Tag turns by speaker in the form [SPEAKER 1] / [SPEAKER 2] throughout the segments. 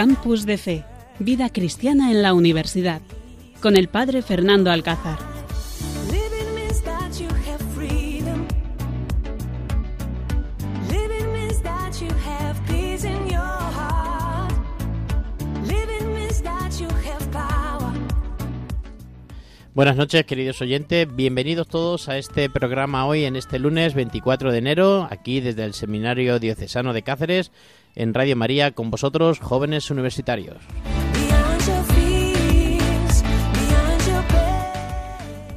[SPEAKER 1] Campus de Fe, Vida Cristiana en la Universidad, con el Padre Fernando Alcázar.
[SPEAKER 2] Buenas noches, queridos oyentes. Bienvenidos todos a este programa hoy, en este lunes 24 de enero, aquí desde el Seminario Diocesano de Cáceres, en Radio María, con vosotros, jóvenes universitarios.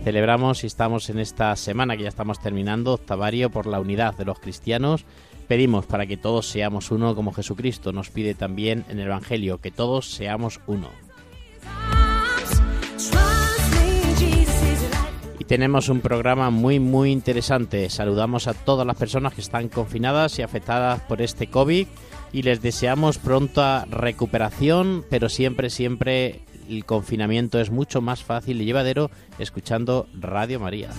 [SPEAKER 2] Celebramos y estamos en esta semana que ya estamos terminando, octavario por la unidad de los cristianos. Pedimos para que todos seamos uno como Jesucristo nos pide también en el Evangelio, que todos seamos uno. Y tenemos un programa muy muy interesante. Saludamos a todas las personas que están confinadas y afectadas por este COVID y les deseamos pronta recuperación, pero siempre siempre el confinamiento es mucho más fácil y llevadero escuchando Radio María.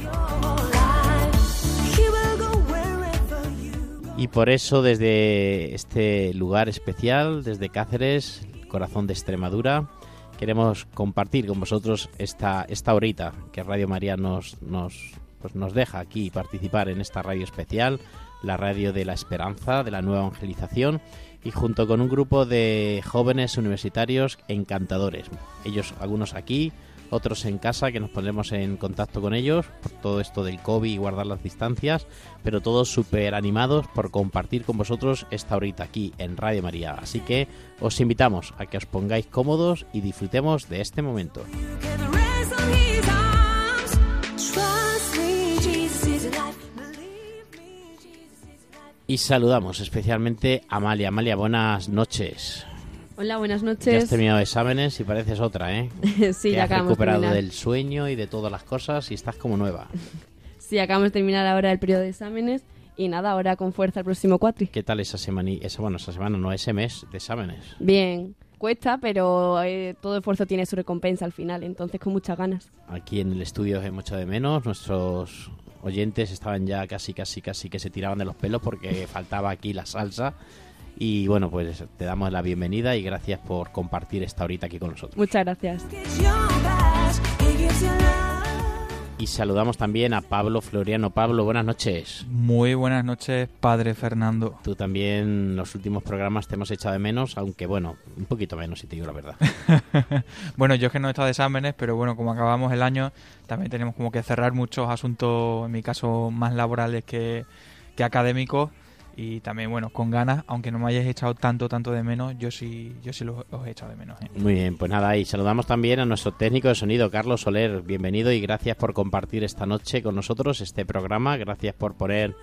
[SPEAKER 2] Y por eso desde este lugar especial, desde Cáceres, corazón de Extremadura, queremos compartir con vosotros esta, esta horita que Radio María nos, nos, pues nos deja aquí participar en esta radio especial, la radio de la esperanza, de la nueva evangelización, y junto con un grupo de jóvenes universitarios encantadores. Ellos, algunos aquí, otros en casa, que nos pondremos en contacto con ellos por todo esto del COVID y guardar las distancias, pero todos súper animados por compartir con vosotros esta horita aquí en Radio María. Así que os invitamos a que os pongáis cómodos y disfrutemos de este momento. Y saludamos especialmente a Amalia. Amalia, buenas noches.
[SPEAKER 3] Hola, buenas
[SPEAKER 2] Ya has
[SPEAKER 3] noches.
[SPEAKER 2] terminado exámenes y pareces otra, ¿eh?
[SPEAKER 3] sí,
[SPEAKER 2] Te
[SPEAKER 3] ya
[SPEAKER 2] has
[SPEAKER 3] acabamos
[SPEAKER 2] recuperado
[SPEAKER 3] terminar.
[SPEAKER 2] del sueño y de todas las cosas y estás como nueva.
[SPEAKER 3] Sí, acabamos de terminar ahora el periodo de exámenes y nada, ahora con fuerza el próximo cuatri.
[SPEAKER 2] ¿Qué tal esa semana? Esa, bueno, esa semana no, ese mes de exámenes.
[SPEAKER 3] Bien, cuesta, pero eh, todo esfuerzo tiene su recompensa al final, entonces con muchas ganas.
[SPEAKER 2] Aquí en el estudio os he mucho de menos. Nuestros oyentes estaban ya casi, casi, casi que se tiraban de los pelos porque faltaba aquí la salsa. Y bueno, pues te damos la bienvenida y gracias por compartir esta horita aquí con nosotros.
[SPEAKER 3] Muchas gracias.
[SPEAKER 2] Y saludamos también a Pablo Floriano. Pablo, buenas noches.
[SPEAKER 4] Muy buenas noches, padre Fernando.
[SPEAKER 2] Tú también los últimos programas te hemos echado de menos, aunque bueno, un poquito menos si te digo la verdad.
[SPEAKER 4] bueno, yo es que no he estado de exámenes, pero bueno, como acabamos el año, también tenemos como que cerrar muchos asuntos, en mi caso, más laborales que, que académicos. Y también, bueno, con ganas, aunque no me hayáis echado tanto, tanto de menos, yo sí, yo sí los, os he echado de menos. ¿eh?
[SPEAKER 2] Muy bien, pues nada, y saludamos también a nuestro técnico de sonido, Carlos Soler. Bienvenido y gracias por compartir esta noche con nosotros este programa. Gracias por poner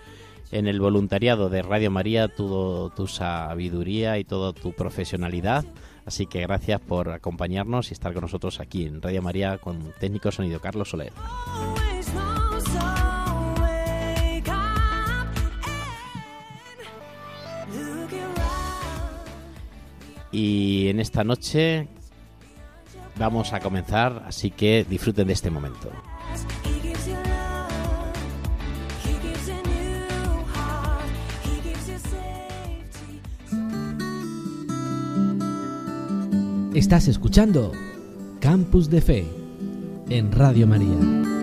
[SPEAKER 2] en el voluntariado de Radio María tu, tu sabiduría y toda tu profesionalidad. Así que gracias por acompañarnos y estar con nosotros aquí en Radio María con técnico de sonido, Carlos Soler. Y en esta noche vamos a comenzar, así que disfruten de este momento.
[SPEAKER 5] Estás escuchando Campus de Fe en Radio María.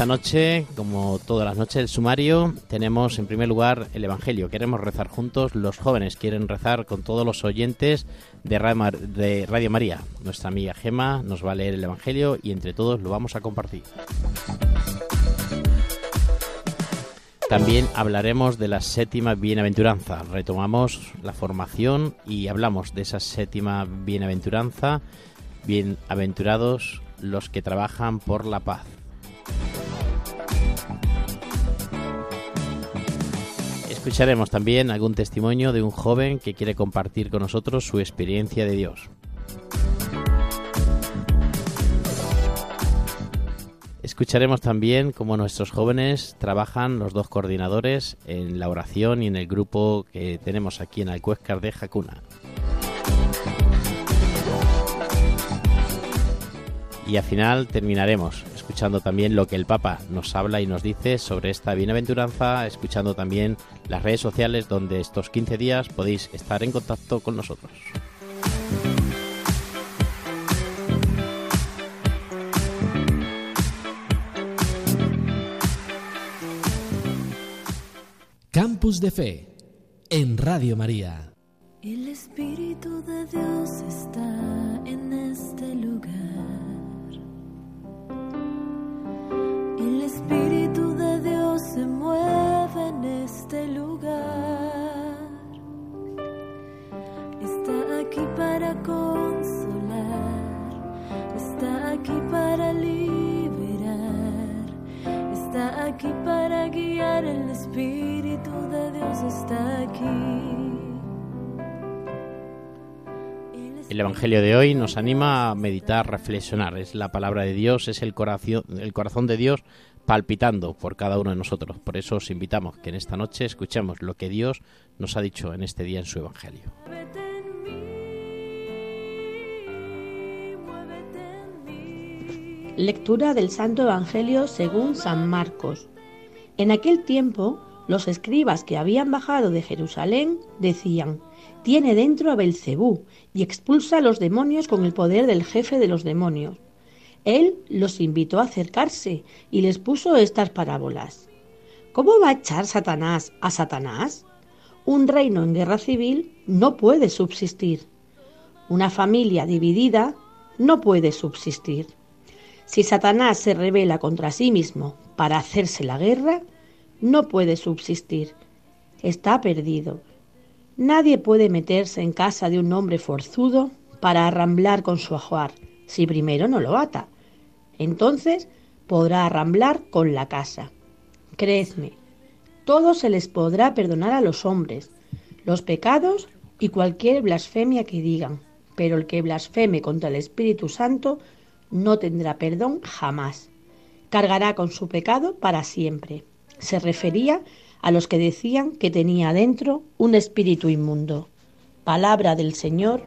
[SPEAKER 2] Esta noche, como todas las noches, el sumario, tenemos en primer lugar el Evangelio. Queremos rezar juntos, los jóvenes quieren rezar con todos los oyentes de Radio, María. Nuestra amiga Gema nos va a leer el Evangelio y entre todos lo vamos a compartir. También hablaremos de la séptima bienaventuranza. Retomamos la formación y hablamos de esa séptima bienaventuranza. Bienaventurados los que trabajan por la paz. Escucharemos también algún testimonio de un joven que quiere compartir con nosotros su experiencia de Dios. escucharemos también cómo nuestros jóvenes trabajan, los dos coordinadores, en la oración y en el grupo que tenemos aquí en Alcuéscar de Jacuna. Y al final terminaremos escuchando también lo que el Papa nos habla y nos dice sobre esta bienaventuranza, escuchando también las redes sociales donde estos 15 días podéis estar en contacto con nosotros.
[SPEAKER 5] Campus de Fe en Radio María.
[SPEAKER 6] El Espíritu de Dios está El Espíritu de Dios se mueve en este lugar. Está aquí para consolar. Está aquí para liberar. Está aquí para guiar. El Espíritu de Dios está aquí.
[SPEAKER 2] El Evangelio de hoy nos anima a meditar, reflexionar. Es la palabra de Dios, es el corazón, el corazón de Dios palpitando por cada uno de nosotros. Por eso os invitamos que en esta noche escuchemos lo que Dios nos ha dicho en este día en su Evangelio.
[SPEAKER 7] Lectura del Santo Evangelio según San Marcos. En aquel tiempo, los escribas que habían bajado de Jerusalén decían: Tiene dentro a Belcebú y expulsa a los demonios con el poder del jefe de los demonios. Él los invitó a acercarse y les puso estas parábolas. ¿Cómo va a echar Satanás a Satanás? Un reino en guerra civil no puede subsistir. Una familia dividida no puede subsistir. Si Satanás se revela contra sí mismo para hacerse la guerra, no puede subsistir. Está perdido. Nadie puede meterse en casa de un hombre forzudo para arramblar con su ajuar si primero no lo ata. Entonces podrá arramblar con la casa. Creedme, todo se les podrá perdonar a los hombres, los pecados y cualquier blasfemia que digan, pero el que blasfeme contra el Espíritu Santo no tendrá perdón jamás. Cargará con su pecado para siempre. Se refería a los que decían que tenía dentro un espíritu inmundo. Palabra del Señor.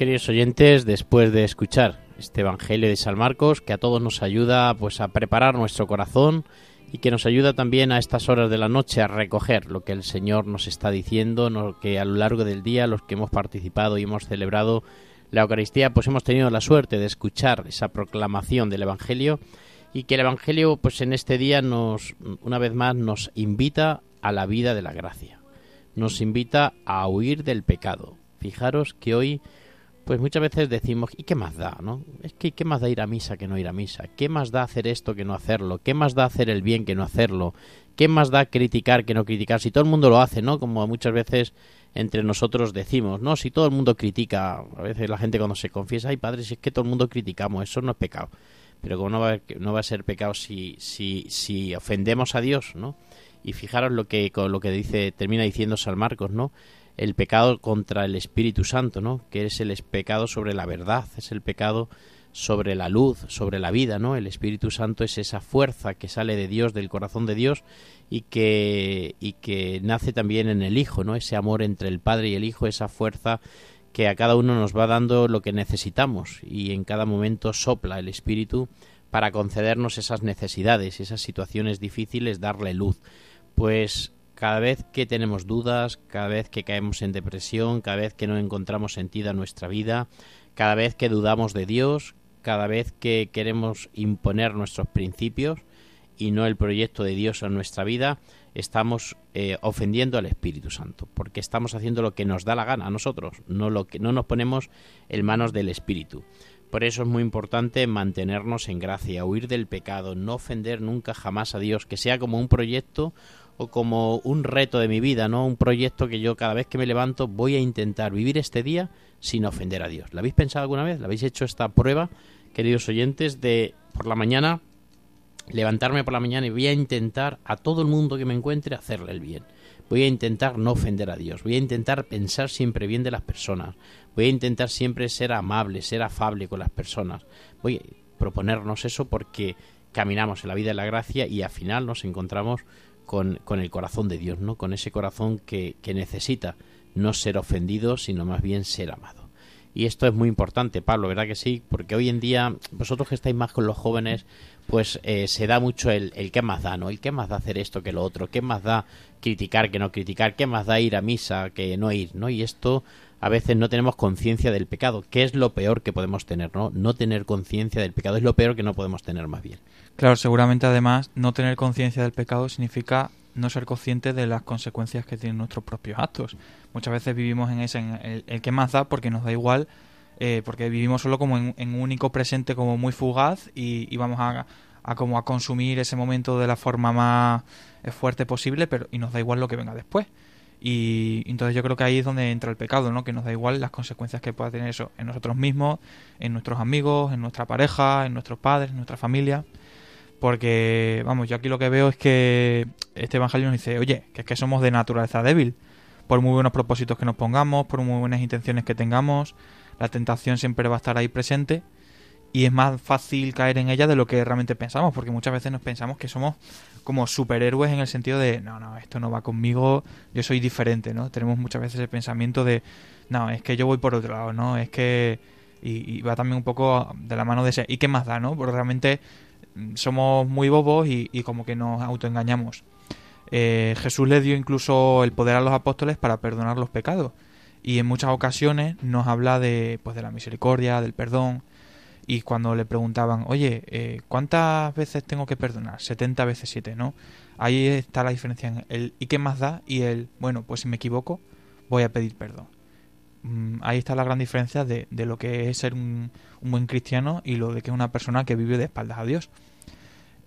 [SPEAKER 2] Queridos oyentes, después de escuchar este Evangelio de San Marcos, que a todos nos ayuda pues a preparar nuestro corazón y que nos ayuda también a estas horas de la noche a recoger lo que el Señor nos está diciendo, lo que a lo largo del día los que hemos participado y hemos celebrado la Eucaristía, pues hemos tenido la suerte de escuchar esa proclamación del Evangelio y que el Evangelio pues en este día nos una vez más nos invita a la vida de la gracia. Nos invita a huir del pecado. Fijaros que hoy pues muchas veces decimos, ¿y qué más da? ¿no? Es que ¿qué más da ir a misa que no ir a misa? ¿Qué más da hacer esto que no hacerlo? ¿Qué más da hacer el bien que no hacerlo? ¿Qué más da criticar que no criticar? Si todo el mundo lo hace, ¿no? Como muchas veces entre nosotros decimos, ¿no? Si todo el mundo critica, a veces la gente cuando se confiesa, ay padre, si es que todo el mundo criticamos, eso no es pecado. Pero como no va a, no va a ser pecado si, si, si ofendemos a Dios, ¿no? Y fijaros lo que, lo que dice, termina diciendo San Marcos, ¿no? El pecado contra el Espíritu Santo, ¿no? Que es el pecado sobre la verdad, es el pecado sobre la luz, sobre la vida, ¿no? El Espíritu Santo es esa fuerza que sale de Dios, del corazón de Dios y que y que nace también en el Hijo, ¿no? Ese amor entre el Padre y el Hijo, esa fuerza que a cada uno nos va dando lo que necesitamos y en cada momento sopla el Espíritu para concedernos esas necesidades, esas situaciones difíciles, darle luz. Pues cada vez que tenemos dudas, cada vez que caemos en depresión, cada vez que no encontramos sentido a nuestra vida, cada vez que dudamos de Dios, cada vez que queremos imponer nuestros principios y no el proyecto de Dios en nuestra vida, estamos eh, ofendiendo al Espíritu Santo, porque estamos haciendo lo que nos da la gana a nosotros, no lo que no nos ponemos en manos del Espíritu. Por eso es muy importante mantenernos en gracia, huir del pecado, no ofender nunca jamás a Dios, que sea como un proyecto o como un reto de mi vida, ¿no? Un proyecto que yo cada vez que me levanto voy a intentar vivir este día sin ofender a Dios. ¿La habéis pensado alguna vez? ¿La habéis hecho esta prueba, queridos oyentes, de por la mañana levantarme por la mañana y voy a intentar a todo el mundo que me encuentre hacerle el bien? Voy a intentar no ofender a Dios, voy a intentar pensar siempre bien de las personas, voy a intentar siempre ser amable, ser afable con las personas. Voy a proponernos eso porque caminamos en la vida de la gracia y al final nos encontramos con, con el corazón de Dios, ¿no? Con ese corazón que, que necesita no ser ofendido, sino más bien ser amado. Y esto es muy importante, Pablo, ¿verdad que sí? Porque hoy en día, vosotros que estáis más con los jóvenes, pues eh, se da mucho el, el qué más da, ¿no? El qué más da hacer esto que lo otro, qué más da criticar que no criticar, qué más da ir a misa que no ir, ¿no? Y esto a veces no tenemos conciencia del pecado, que es lo peor que podemos tener, ¿no? No tener conciencia del pecado es lo peor que no podemos tener más bien.
[SPEAKER 4] Claro, seguramente además no tener conciencia del pecado significa no ser consciente de las consecuencias que tienen nuestros propios actos. Muchas veces vivimos en ese, en el, el que más da porque nos da igual, eh, porque vivimos solo como en, un único presente como muy fugaz y, y vamos a, a como a consumir ese momento de la forma más eh, fuerte posible, pero y nos da igual lo que venga después. Y entonces yo creo que ahí es donde entra el pecado, ¿no? Que nos da igual las consecuencias que pueda tener eso en nosotros mismos, en nuestros amigos, en nuestra pareja, en nuestros padres, en nuestra familia. Porque, vamos, yo aquí lo que veo es que este evangelio nos dice, oye, que es que somos de naturaleza débil. Por muy buenos propósitos que nos pongamos, por muy buenas intenciones que tengamos, la tentación siempre va a estar ahí presente y es más fácil caer en ella de lo que realmente pensamos, porque muchas veces nos pensamos que somos como superhéroes en el sentido de, no, no, esto no va conmigo, yo soy diferente, ¿no? Tenemos muchas veces el pensamiento de, no, es que yo voy por otro lado, ¿no? Es que... Y, y va también un poco de la mano de ese, ¿y qué más da, no? Porque realmente somos muy bobos y, como que nos autoengañamos. Eh, Jesús le dio incluso el poder a los apóstoles para perdonar los pecados y en muchas ocasiones nos habla de pues de la misericordia, del perdón y cuando le preguntaban, oye, eh, ¿cuántas veces tengo que perdonar? 70 veces 7, ¿no? Ahí está la diferencia en el ¿y qué más da? y el, bueno, pues si me equivoco, voy a pedir perdón. Mm, ahí está la gran diferencia de, de lo que es ser un, un buen cristiano y lo de que es una persona que vive de espaldas a Dios.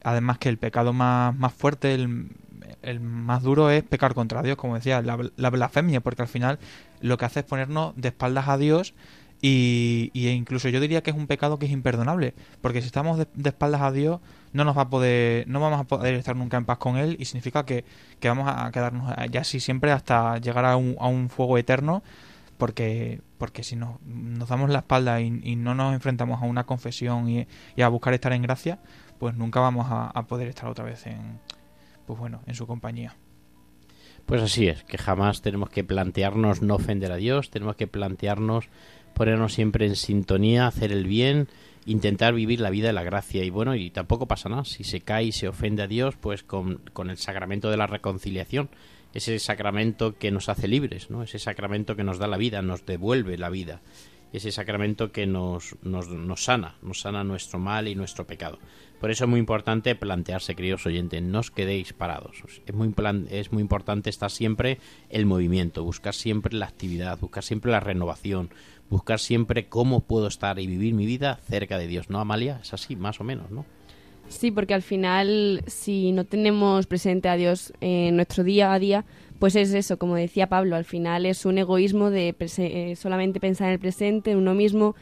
[SPEAKER 4] Además que el pecado más, más fuerte, el, el más duro es pecar contra Dios, como decía, la, la blasfemia, porque al final lo que hace es ponernos de espaldas a Dios y, y incluso yo diría que es un pecado que es imperdonable, porque si estamos de, espaldas a Dios no nos va a poder, no vamos a poder estar nunca en paz con Él y significa que, que vamos a quedarnos ya así siempre hasta llegar a un, a un fuego eterno, porque porque si nos, nos damos la espalda y, y, no nos enfrentamos a una confesión y, a buscar estar en gracia, pues nunca vamos a, poder estar otra vez en, pues bueno, en su compañía.
[SPEAKER 2] Pues así es, que jamás tenemos que plantearnos no ofender a Dios, tenemos que plantearnos ponernos siempre en sintonía, hacer el bien, intentar vivir la vida de la gracia. Y bueno, y tampoco pasa nada. Si se cae y se ofende a Dios, pues con, con el sacramento de la reconciliación, ese sacramento que nos hace libres, ¿no? Ese sacramento que nos da la vida, nos devuelve la vida. Ese sacramento que nos, nos, nos sana, nos sana nuestro mal y nuestro pecado. Por eso es muy importante plantearse, queridos oyentes, no os quedéis parados. Es muy, plan, es muy importante estar siempre el movimiento, buscar siempre la actividad, buscar siempre la renovación, buscar siempre cómo puedo estar y vivir mi vida cerca de Dios, ¿no, Amalia? Es así, más o menos, ¿no?
[SPEAKER 3] Sí, porque al final, si no tenemos presente a Dios en nuestro día a día, pues es eso, como decía Pablo, al final es un egoísmo de eh, solamente pensar en el presente, en uno mismo,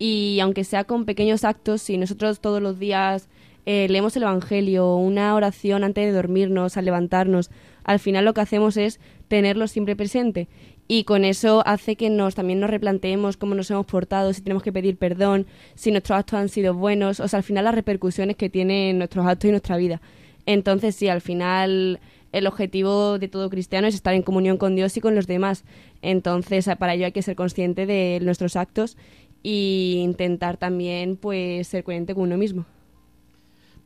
[SPEAKER 3] y aunque sea con pequeños actos, si nosotros todos los días eh, leemos el Evangelio, una oración antes de dormirnos, al levantarnos, al final lo que hacemos es tenerlo siempre presente y con eso hace que nos también nos replanteemos cómo nos hemos portado, si tenemos que pedir perdón, si nuestros actos han sido buenos, o sea, al final las repercusiones que tienen nuestros actos y nuestra vida. Entonces, sí, al final el objetivo de todo cristiano es estar en comunión con Dios y con los demás. Entonces, para ello hay que ser consciente de nuestros actos e intentar también pues ser coherente con uno mismo.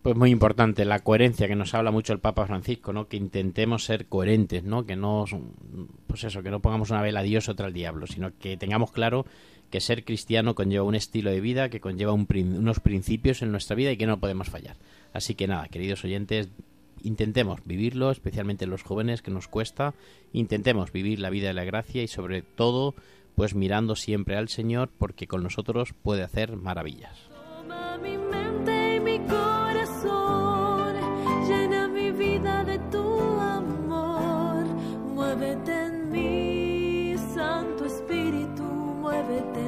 [SPEAKER 2] Pues muy importante la coherencia que nos habla mucho el Papa Francisco, ¿no? Que intentemos ser coherentes, ¿no? Que no, pues eso, que no pongamos una vela a Dios otra al diablo, sino que tengamos claro que ser cristiano conlleva un estilo de vida, que conlleva un, unos principios en nuestra vida y que no podemos fallar. Así que nada, queridos oyentes, intentemos vivirlo, especialmente los jóvenes que nos cuesta, intentemos vivir la vida de la gracia y sobre todo, pues mirando siempre al Señor, porque con nosotros puede hacer maravillas.
[SPEAKER 6] Muévete en mí, Santo Espíritu, muévete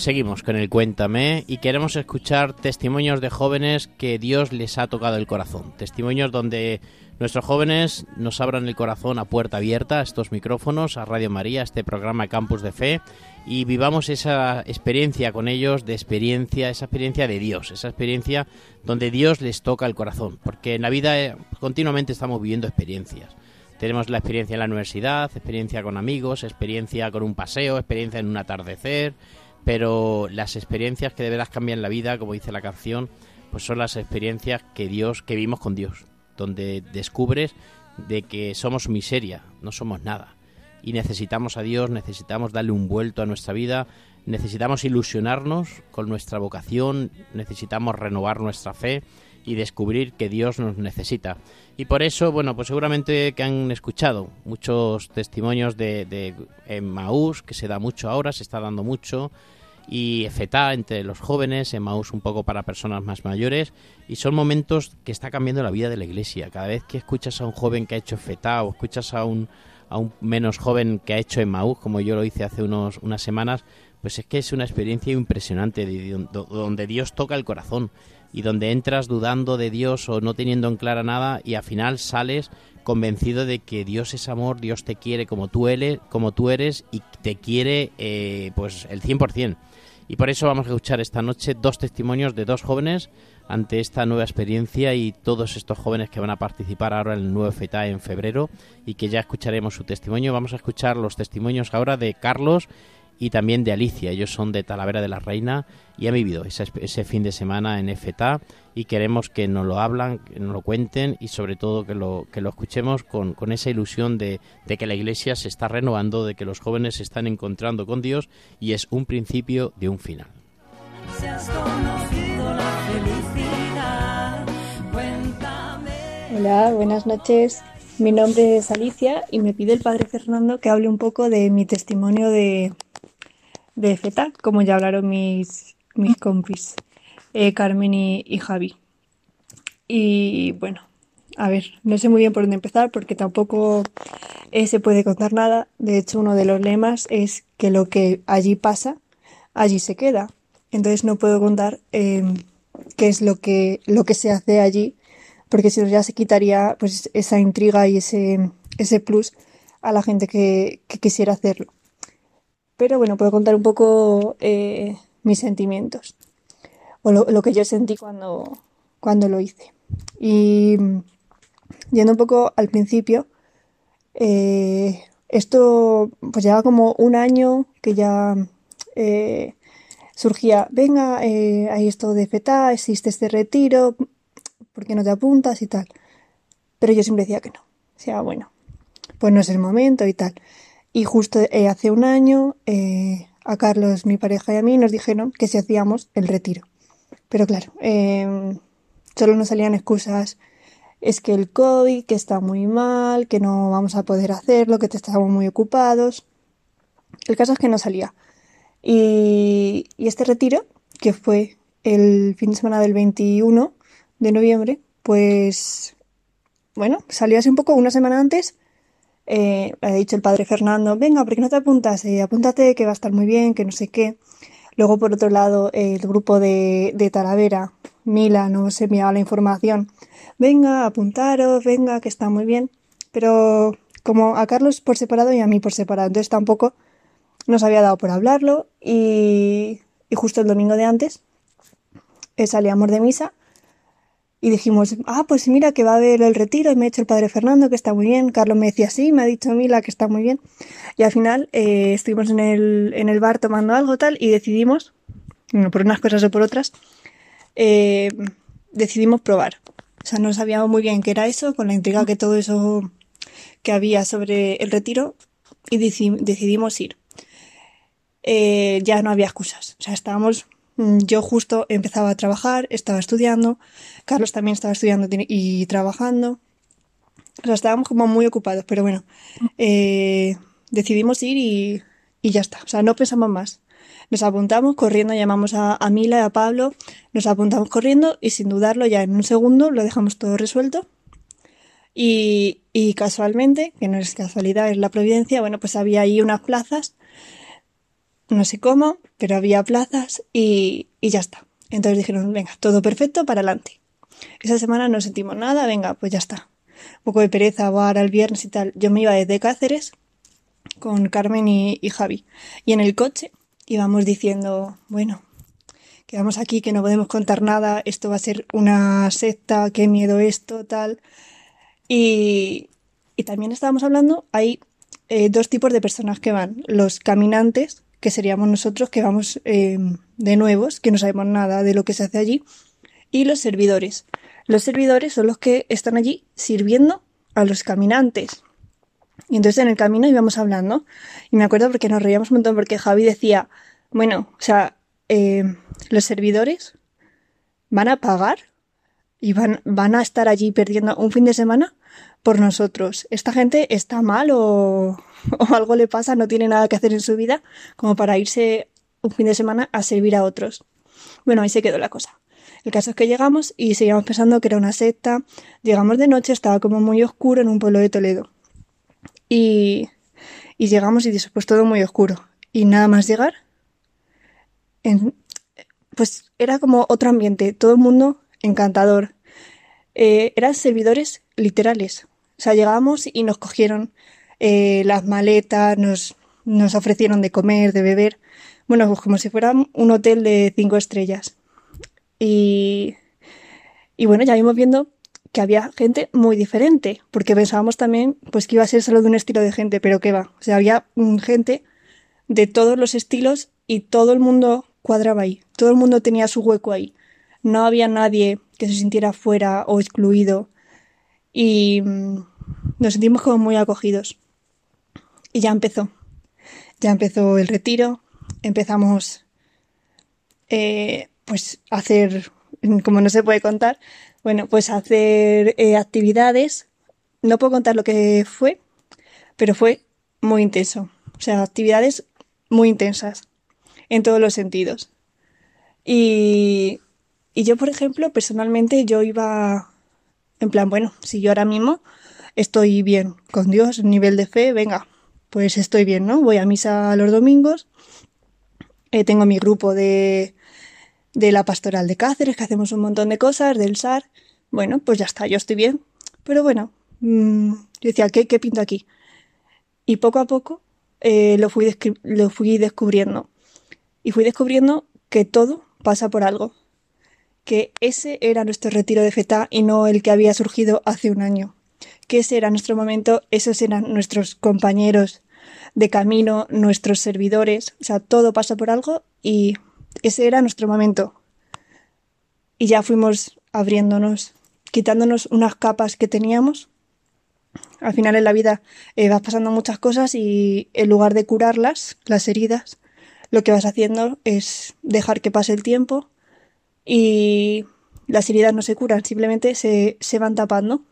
[SPEAKER 2] Pues seguimos con el Cuéntame y queremos escuchar testimonios de jóvenes que Dios les ha tocado el corazón. Testimonios donde nuestros jóvenes nos abran el corazón a puerta abierta a estos micrófonos, a Radio María, a este programa Campus de Fe y vivamos esa experiencia con ellos, de experiencia, esa experiencia de Dios, esa experiencia donde Dios les toca el corazón. Porque en la vida eh, continuamente estamos viviendo experiencias. Tenemos la experiencia en la universidad, experiencia con amigos, experiencia con un paseo, experiencia en un atardecer, pero las experiencias que de veras cambian la vida, como dice la canción, pues son las experiencias que Dios, que vivimos con Dios, donde descubres de que somos miseria, no somos nada. Y necesitamos a Dios, necesitamos darle un vuelto a nuestra vida, necesitamos ilusionarnos con nuestra vocación, necesitamos renovar nuestra fe y descubrir que Dios nos necesita. Y por eso, bueno, pues seguramente que han escuchado muchos testimonios de, de que se da mucho ahora, se está dando mucho, y FETA entre los jóvenes, Emmaús un poco para personas más mayores, y son momentos que está cambiando la vida de la iglesia. Cada vez que escuchas a un joven que ha hecho FETA o escuchas a un, a un menos joven que ha hecho Emmaús, como yo lo hice hace unos, unas semanas, pues es que es una experiencia impresionante de- donde Dios toca el corazón y donde entras dudando de Dios o no teniendo en clara nada y al final sales convencido de que Dios es amor, Dios te quiere como tú eres, como tú eres y te quiere eh, pues el 100%. Y por eso vamos a escuchar esta noche dos testimonios de dos jóvenes ante esta nueva experiencia y todos estos jóvenes que van a participar ahora en el nuevo FETA en febrero y que ya escucharemos su testimonio. Vamos a escuchar los testimonios ahora de Carlos y también de Alicia. Ellos son de Talavera de la Reina y han vivido ese, fin de semana en FETA y queremos que nos lo hablan, que nos lo cuenten y sobre todo que lo, que lo escuchemos con, con esa ilusión de, de que la iglesia se está renovando, de que los jóvenes se están encontrando con Dios y es un principio de un final.
[SPEAKER 8] Hola, buenas noches. Mi nombre es Alicia y me pide el padre Fernando que hable un poco de mi testimonio de, de FETA, como ya hablaron mis, mis compis, eh, Carmen y, y Javi. Y bueno, a ver, no sé muy bien por dónde empezar porque tampoco eh, se puede contar nada. De hecho, uno de los lemas es que lo que allí pasa, allí se queda. Entonces no puedo contar eh, qué es lo que, lo que se hace allí porque si no ya se quitaría pues esa intriga y ese, ese plus a la gente que, que quisiera hacerlo. Pero bueno, puedo contar un poco eh, mis sentimientos o lo, que yo sentí cuando, cuando lo hice. Y mm, yendo un poco al principio, eh, esto pues lleva como un año que ya eh, surgía, venga, eh, hay esto de FETA, existe este retiro, ¿por qué no te apuntas y tal? Pero yo siempre decía que no. O sea, bueno, pues no es el momento y tal. Y justo eh, hace un año eh, a Carlos, mi pareja y a mí nos dijeron que si hacíamos el retiro. Pero claro, eh, solo nos salían excusas. Es que el COVID, que está muy mal, que no vamos a poder hacerlo, que te estamos muy ocupados. El caso es que no salía. Y, y este retiro, que fue el fin de semana del 21 de noviembre, pues bueno, salió así un poco una semana antes eh, ha dicho el padre Fernando, venga, ¿por qué no te apuntas? Eh, apúntate, que va a estar muy bien, que no sé qué. Luego, por otro lado, el grupo de, de Talavera, Mila, nos enviaba la información. Venga, apuntaros, venga, que está muy bien. Pero como a Carlos por separado y a mí por separado, entonces tampoco nos había dado por hablarlo y, y justo el domingo de antes eh, salíamos de misa y dijimos, ah, pues mira que va a haber el retiro y me ha dicho el padre Fernando que está muy bien. Carlos me decía, sí, me ha dicho Mila que está muy bien. Y al final eh, estuvimos en el, en el bar tomando algo tal y decidimos, por unas cosas o por otras, eh, decidimos probar. O sea, no sabíamos muy bien qué era eso, con la intriga que todo eso que había sobre el retiro y deci- decidimos ir. Eh, ya no había excusas. O sea, estábamos Yo justo empezaba a trabajar, estaba estudiando, Carlos también estaba estudiando y trabajando. O sea, estábamos como muy ocupados, pero bueno, eh, decidimos ir y, ya está. O sea, no pensamos más. Nos apuntamos corriendo, llamamos a, a Mila y a Pablo, nos apuntamos corriendo y sin dudarlo ya en un segundo lo dejamos todo resuelto. Y, y casualmente, que no es casualidad, es la providencia, bueno, pues había ahí unas plazas no sé cómo, pero había plazas y, y ya está. Entonces dijeron, venga, todo perfecto, para adelante. Esa semana no sentimos nada, venga, pues ya está. Un poco de pereza, va ahora el viernes y tal. Yo me iba desde Cáceres con Carmen y, y Javi. Y en el coche íbamos diciendo, bueno, quedamos aquí, que no podemos contar nada, esto va a ser una secta, qué miedo esto, tal. Y, y también estábamos hablando, hay eh, dos tipos de personas que van. Los caminantes, que seríamos nosotros que vamos eh, de nuevos, que no sabemos nada de lo que se hace allí, y los servidores. Los servidores son los que están allí sirviendo a los caminantes. Y entonces en el camino íbamos hablando, y me acuerdo porque nos reíamos un montón, porque Javi decía, bueno, o sea, eh, los servidores van a pagar y van, van a estar allí perdiendo un fin de semana por nosotros. Esta gente está mal o, o algo le pasa, no tiene nada que hacer en su vida como para irse un fin de semana a servir a otros. Bueno, ahí se quedó la cosa. El caso es que llegamos y seguíamos pensando que era una secta. Llegamos de noche, estaba como muy oscuro en un pueblo de Toledo. Y, y llegamos y después todo muy oscuro. Y nada más llegar, pues era como otro ambiente, todo el mundo encantador. Eh, eran servidores literales. O sea, llegamos y nos cogieron eh, las maletas, nos, nos ofrecieron de comer, de beber. Bueno, pues como si fuera un hotel de cinco estrellas. Y, y bueno, ya vimos viendo que había gente muy diferente, porque pensábamos también pues que iba a ser solo de un estilo de gente, pero que va. O sea, había mm, gente de todos los estilos y todo el mundo cuadraba ahí. Todo el mundo tenía su hueco ahí. No había nadie que se sintiera fuera o excluido. Y mm, nos sentimos como muy acogidos. Y ya empezó. Ya empezó el retiro. Empezamos eh, pues a hacer, como no se puede contar, bueno, pues a hacer eh, actividades. No puedo contar lo que fue, pero fue muy intenso. O sea, actividades muy intensas en todos los sentidos. Y, y yo, por ejemplo, personalmente yo iba en plan, bueno, si yo ahora mismo estoy bien con Dios, nivel de fe, venga, pues estoy bien, ¿no? Voy a misa los domingos, eh, tengo mi grupo de, de la pastoral de Cáceres, que hacemos un montón de cosas, del SAR, bueno, pues ya está, yo estoy bien. Pero bueno, mm, yo decía, ¿qué, qué pinto aquí? Y poco a poco eh, lo, fui lo fui descubriendo. Y fui descubriendo que todo pasa por algo. Que ese era nuestro retiro de feta y no el que había surgido hace un año. Que ese era nuestro momento, esos eran nuestros compañeros de camino, nuestros servidores. O sea, todo pasa por algo y ese era nuestro momento. Y ya fuimos abriéndonos, quitándonos unas capas que teníamos. Al final en la vida eh, vas pasando muchas cosas y en lugar de curarlas, las heridas, lo que vas haciendo es dejar que pase el tiempo y las heridas no se curan, simplemente se, se van tapando.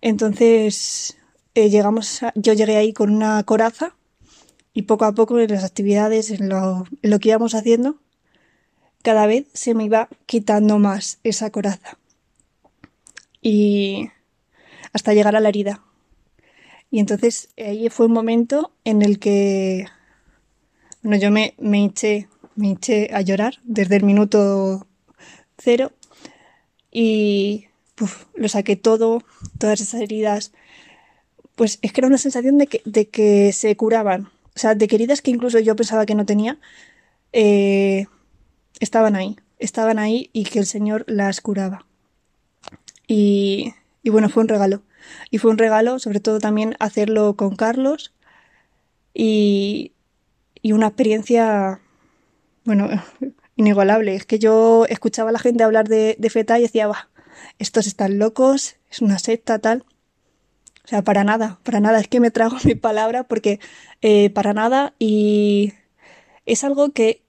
[SPEAKER 8] Entonces eh, llegamos yo llegué ahí con una coraza y poco a poco en las actividades, en lo, lo que íbamos haciendo, cada vez se me iba quitando más esa coraza. Y hasta llegar a la herida. Y entonces ahí fue un momento en el que, bueno, yo me, me eché, me eché a llorar desde el minuto cero y uf, lo saqué todo, todas esas heridas. Pues es que era una sensación de que, de que se curaban. O sea, de heridas que incluso yo pensaba que no tenía, eh, estaban ahí, estaban ahí y que el Señor las curaba. Y, y bueno, fue un regalo. Y fue un regalo, sobre todo también hacerlo con Carlos y, y una experiencia, bueno, inigualable. Es que yo escuchaba a la gente hablar de, de FETA y decía, va, estos están locos, es una secta tal. O sea, para nada, para nada. Es que me trago mi palabra porque eh, para nada y es algo que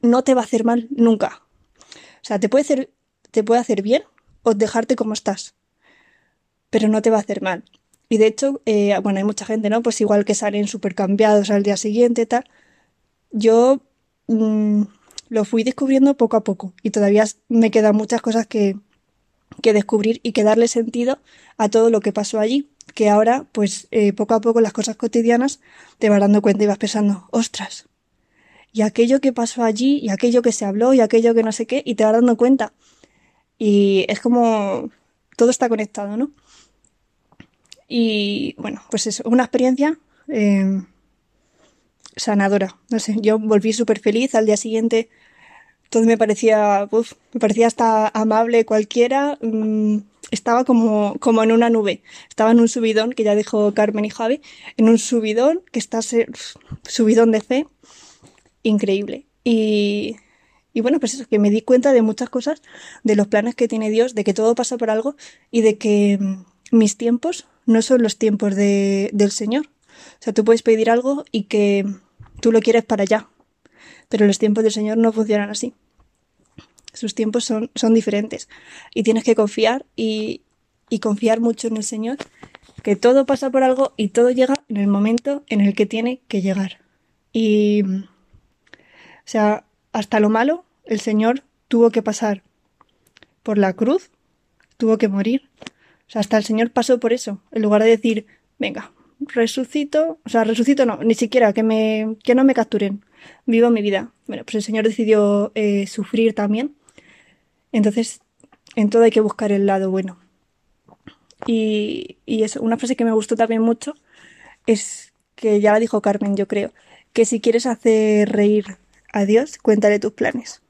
[SPEAKER 8] no te va a hacer mal nunca. O sea, te puede hacer, te puede hacer bien o dejarte como estás, pero no te va a hacer mal. Y de hecho, eh, bueno, hay mucha gente, ¿no? Pues igual que salen súper cambiados al día siguiente, tal. Yo mmm, lo fui descubriendo poco a poco y todavía me quedan muchas cosas que, que descubrir y que darle sentido a todo lo que pasó allí. Que ahora, pues eh, poco a poco las cosas cotidianas te vas dando cuenta y vas pensando, ostras, y aquello que pasó allí, y aquello que se habló, y aquello que no sé qué, y te vas dando cuenta. Y es como todo está conectado, ¿no? Y bueno, pues es una experiencia eh, sanadora. No sé, yo volví súper feliz al día siguiente. Todo me parecía, uf, me parecía hasta amable cualquiera. Mm, estaba como, como en una nube. Estaba en un subidón, que ya dijo Carmen y Javi, en un subidón, que está subidón de fe, increíble. Y, bueno, pues eso, que me di cuenta de muchas cosas, de los planes que tiene Dios, de que todo pasa por algo y de que mm, mis tiempos no son los tiempos de, del Señor. O sea, tú puedes pedir algo y que tú lo quieres para allá, pero los tiempos del Señor no funcionan así. Sus tiempos son, son diferentes y tienes que confiar y, y confiar mucho en el Señor, que todo pasa por algo y todo llega en el momento en el que tiene que llegar. Y, o sea, hasta lo malo, el Señor tuvo que pasar por la cruz, tuvo que morir. O sea, hasta el Señor pasó por eso, en lugar de decir, venga, resucito, o sea, resucito no, ni siquiera que me, que no me capturen, vivo mi vida. Bueno, pues el Señor decidió eh, sufrir también. Entonces, en todo hay que buscar el lado bueno. Y, y eso, una frase que me gustó también mucho es que ya la dijo Carmen, yo creo, que si quieres hacer reír a Dios, cuéntale tus planes.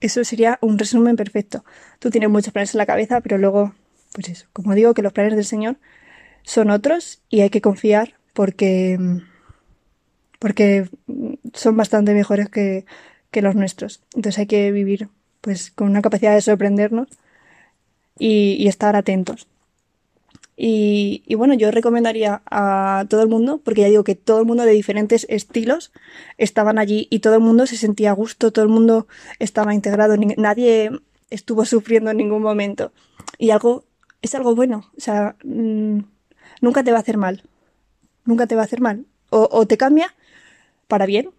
[SPEAKER 8] Eso sería un resumen perfecto. Tú tienes muchos planes en la cabeza, pero luego, pues eso, como digo, que los planes del Señor son otros y hay que confiar porque, porque son bastante mejores que, que los nuestros. Entonces hay que vivir pues con una capacidad de sorprendernos y, estar atentos. Y, bueno, yo recomendaría a todo el mundo, porque ya digo que todo el mundo de diferentes estilos estaban allí y todo el mundo se sentía a gusto, todo el mundo estaba integrado, nadie estuvo sufriendo en ningún momento. Y algo, es algo bueno, o sea, mmm, nunca te va a hacer mal, nunca te va a hacer mal. O te cambia para bien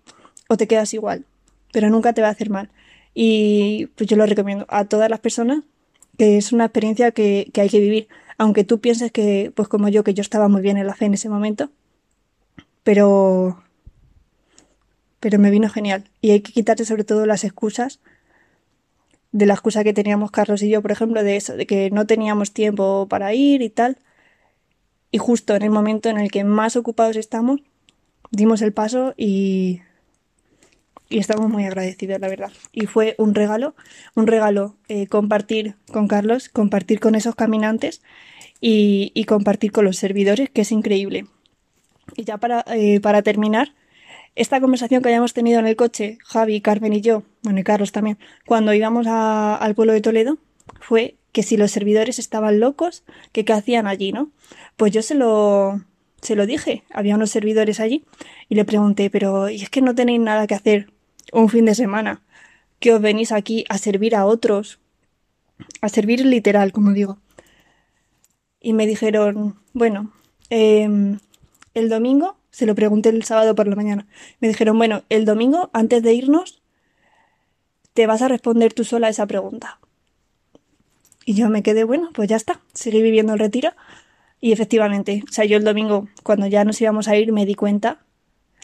[SPEAKER 8] o te quedas igual, pero nunca te va a hacer mal. Y pues yo lo recomiendo a todas las personas, que es una experiencia que, que hay que vivir aunque tú pienses que, pues como yo, que yo estaba muy bien en la fe en ese momento, pero, pero me vino genial. Y hay que quitarte sobre todo las excusas, de la excusa que teníamos Carlos y yo, por ejemplo, de eso, de que no teníamos tiempo para ir y tal. Y justo en el momento en el que más ocupados estamos, dimos el paso y, y estamos muy agradecidos, la verdad. Y fue un regalo, un regalo eh, compartir con Carlos, compartir con esos caminantes y, compartir con los servidores, que es increíble. Y ya para, eh, para terminar, esta conversación que hayamos tenido en el coche, Javi, Carmen y yo, bueno, y Carlos también, cuando íbamos al pueblo de Toledo, fue que si los servidores estaban locos, que qué hacían allí, ¿no? Pues yo se lo, se lo dije, había unos servidores allí, y le pregunté, pero ¿y es que no tenéis nada que hacer un fin de semana, que os venís aquí a servir a otros, a servir literal, como digo. Y me dijeron, bueno, eh, el domingo, se lo pregunté el sábado por la mañana, me dijeron, bueno, el domingo, antes de irnos, te vas a responder tú sola esa pregunta. Y yo me quedé, bueno, pues ya está, seguí viviendo el retiro Y efectivamente, o sea, yo el domingo, cuando ya nos íbamos a ir, me di cuenta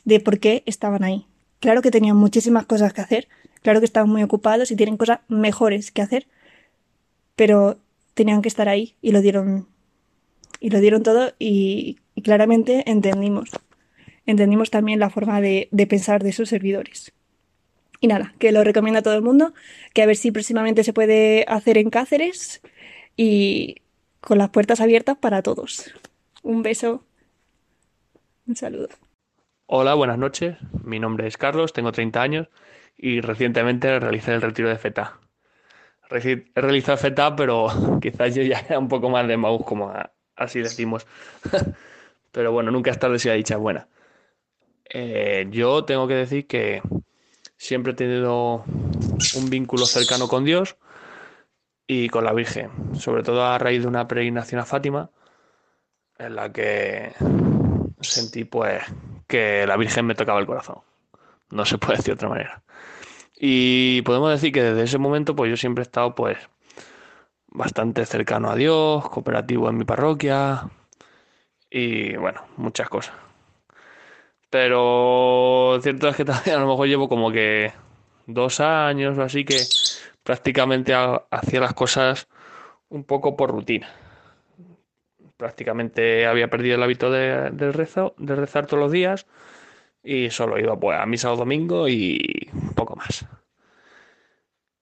[SPEAKER 8] de por qué estaban ahí. Claro que tenían muchísimas cosas que hacer, claro que estaban muy ocupados y tienen cosas mejores que hacer, pero tenían que estar ahí y lo dieron y lo dieron todo y, claramente entendimos entendimos también la forma de, de pensar de esos servidores. Y nada, que lo recomiendo a todo el mundo, que a ver si próximamente se puede hacer en Cáceres y con las puertas abiertas para todos. Un beso, un saludo.
[SPEAKER 9] Hola, buenas noches. Mi nombre es Carlos, tengo 30 años y recientemente realicé el retiro de FETA. He realizado FETA, pero quizás yo ya era un poco más de Maús, como así decimos. pero bueno, nunca es tarde si la dicha es buena. Eh, yo tengo que decir que siempre he tenido un vínculo cercano con Dios y con la Virgen, sobre todo a raíz de una peregrinación a Fátima, en la que sentí pues que la Virgen me tocaba el corazón. No se puede decir de otra manera. Y podemos decir que desde ese momento pues yo siempre he estado pues bastante cercano a Dios, cooperativo en mi parroquia y bueno, muchas cosas. Pero cierto es que también a lo mejor llevo como que dos años o así que prácticamente ha- hacía las cosas un poco por rutina. Prácticamente había perdido el hábito de, rezar todos los días y solo iba pues a misa o domingo y poco más.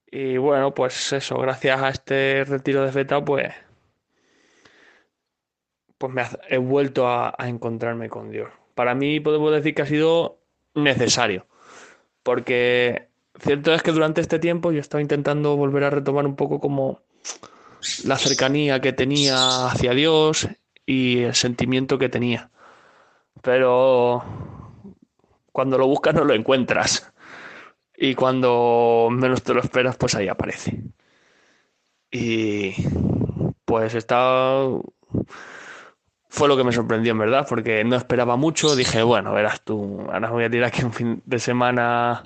[SPEAKER 9] Y bueno, pues eso, gracias a este retiro de feta, pues, pues me he vuelto a, a encontrarme con Dios. Para mí podemos decir que ha sido necesario, porque cierto es que durante este tiempo yo estaba intentando volver a retomar un poco como la cercanía que tenía hacia Dios y el sentimiento que tenía. Pero cuando lo buscas no lo encuentras. Y cuando menos te lo esperas, pues ahí aparece. Y pues está... Fue lo que me sorprendió en verdad, porque no esperaba mucho. Dije, bueno, verás tú, ahora voy a tirar aquí un fin de semana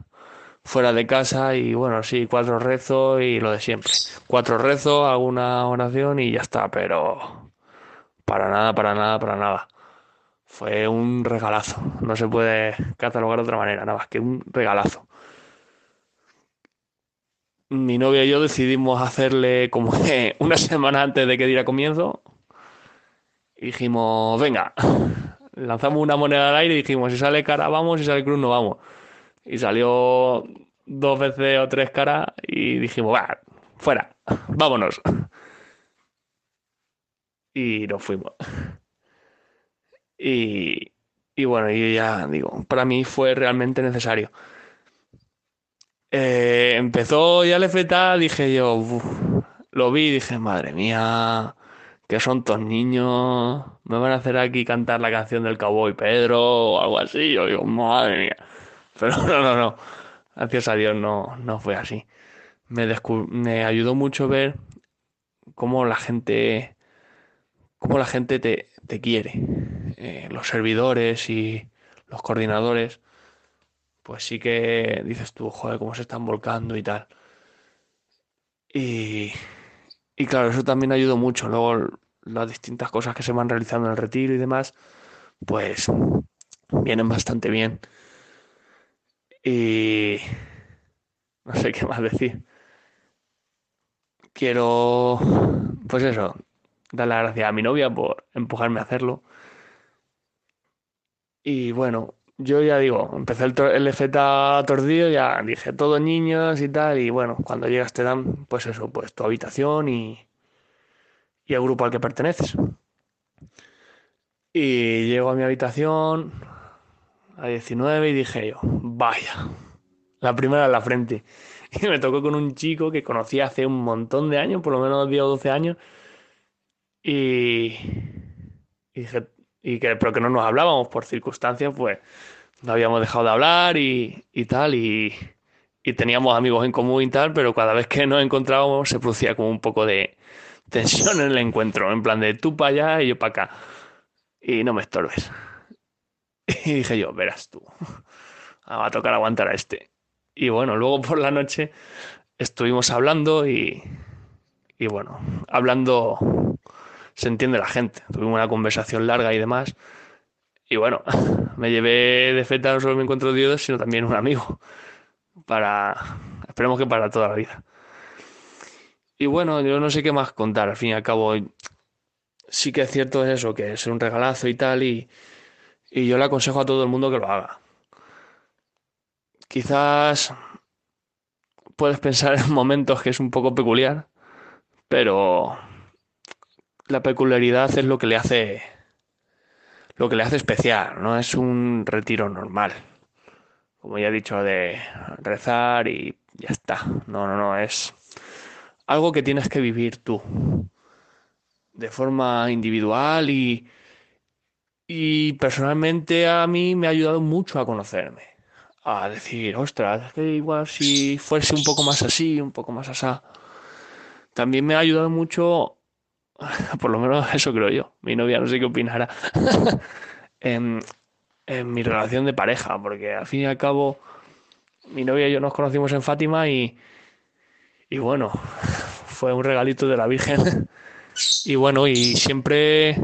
[SPEAKER 9] fuera de casa y bueno, sí, cuatro rezos y lo de siempre. Cuatro rezos, alguna oración y ya está, pero para nada, para nada, para nada. Fue un regalazo, no se puede catalogar de otra manera, nada más que un regalazo. Mi novia y yo decidimos hacerle como una semana antes de que diera comienzo. Y dijimos, venga, lanzamos una moneda al aire y dijimos, si sale cara vamos, si sale cruz no vamos. Y salió dos veces o tres caras y dijimos, va, fuera, vámonos. Y nos fuimos. Y, y bueno, y ya digo, para mí fue realmente necesario. Eh, empezó ya el FTA, dije yo, "Uf", lo vi dije, madre mía, que son todos niños, me van a hacer aquí cantar la canción del Cowboy Pedro o algo así. Yo digo, madre mía. Pero no, no, no. Gracias a Dios no, no fue así. Me, me ayudó mucho ver cómo la gente, cómo la gente te, te quiere. Eh, los servidores y los coordinadores, pues sí que dices tú, joder, cómo se están volcando y tal. Y, y claro, eso también ayudó mucho. Luego las distintas cosas que se van realizando en el retiro y demás, pues vienen bastante bien. Y no sé qué más decir. Quiero, pues eso, dar las gracias a mi novia por empujarme a hacerlo. Y bueno, yo ya digo, empecé el, el FTA tordillo, ya dije, todos niños y tal, y bueno, cuando llegas te dan, pues eso, pues tu habitación y, y el grupo al que perteneces. Y llego a mi habitación a 19 y dije yo, vaya, la primera en la frente. Y me tocó con un chico que conocí hace un montón de años, por lo menos 10 o 12 años, y, y dije, y que, pero que no nos hablábamos por circunstancias, pues no habíamos dejado de hablar y, y tal, y, y teníamos amigos en común y tal, pero cada vez que nos encontrábamos se producía como un poco de tensión en el encuentro, en plan de tú para allá y yo para acá, y no me estorbes. Y dije yo, verás tú, ah, va a tocar aguantar a este. Y bueno, luego por la noche estuvimos hablando y, y bueno, hablando se entiende la gente. Tuvimos una conversación larga y demás. Y bueno, me llevé de feta no solo mi encuentro Dios, sino también un amigo. Para, esperemos que para toda la vida. Y bueno, yo no sé qué más contar. Al fin y al cabo, sí que es cierto eso, que es un regalazo y tal. Y, y yo le aconsejo a todo el mundo que lo haga. Quizás puedes pensar en momentos que es un poco peculiar, pero la peculiaridad es lo que le hace lo que le hace especial, no es un retiro normal. Como ya he dicho de rezar y ya está. No, no, no, es algo que tienes que vivir tú de forma individual y y personalmente a mí me ha ayudado mucho a conocerme a decir, ostras, es que igual si fuese un poco más así, un poco más asá. También me ha ayudado mucho, por lo menos eso creo yo, mi novia no sé qué opinará, en, en mi relación de pareja, porque al fin y al cabo mi novia y yo nos conocimos en Fátima y, y bueno, fue un regalito de la Virgen. Y bueno, y siempre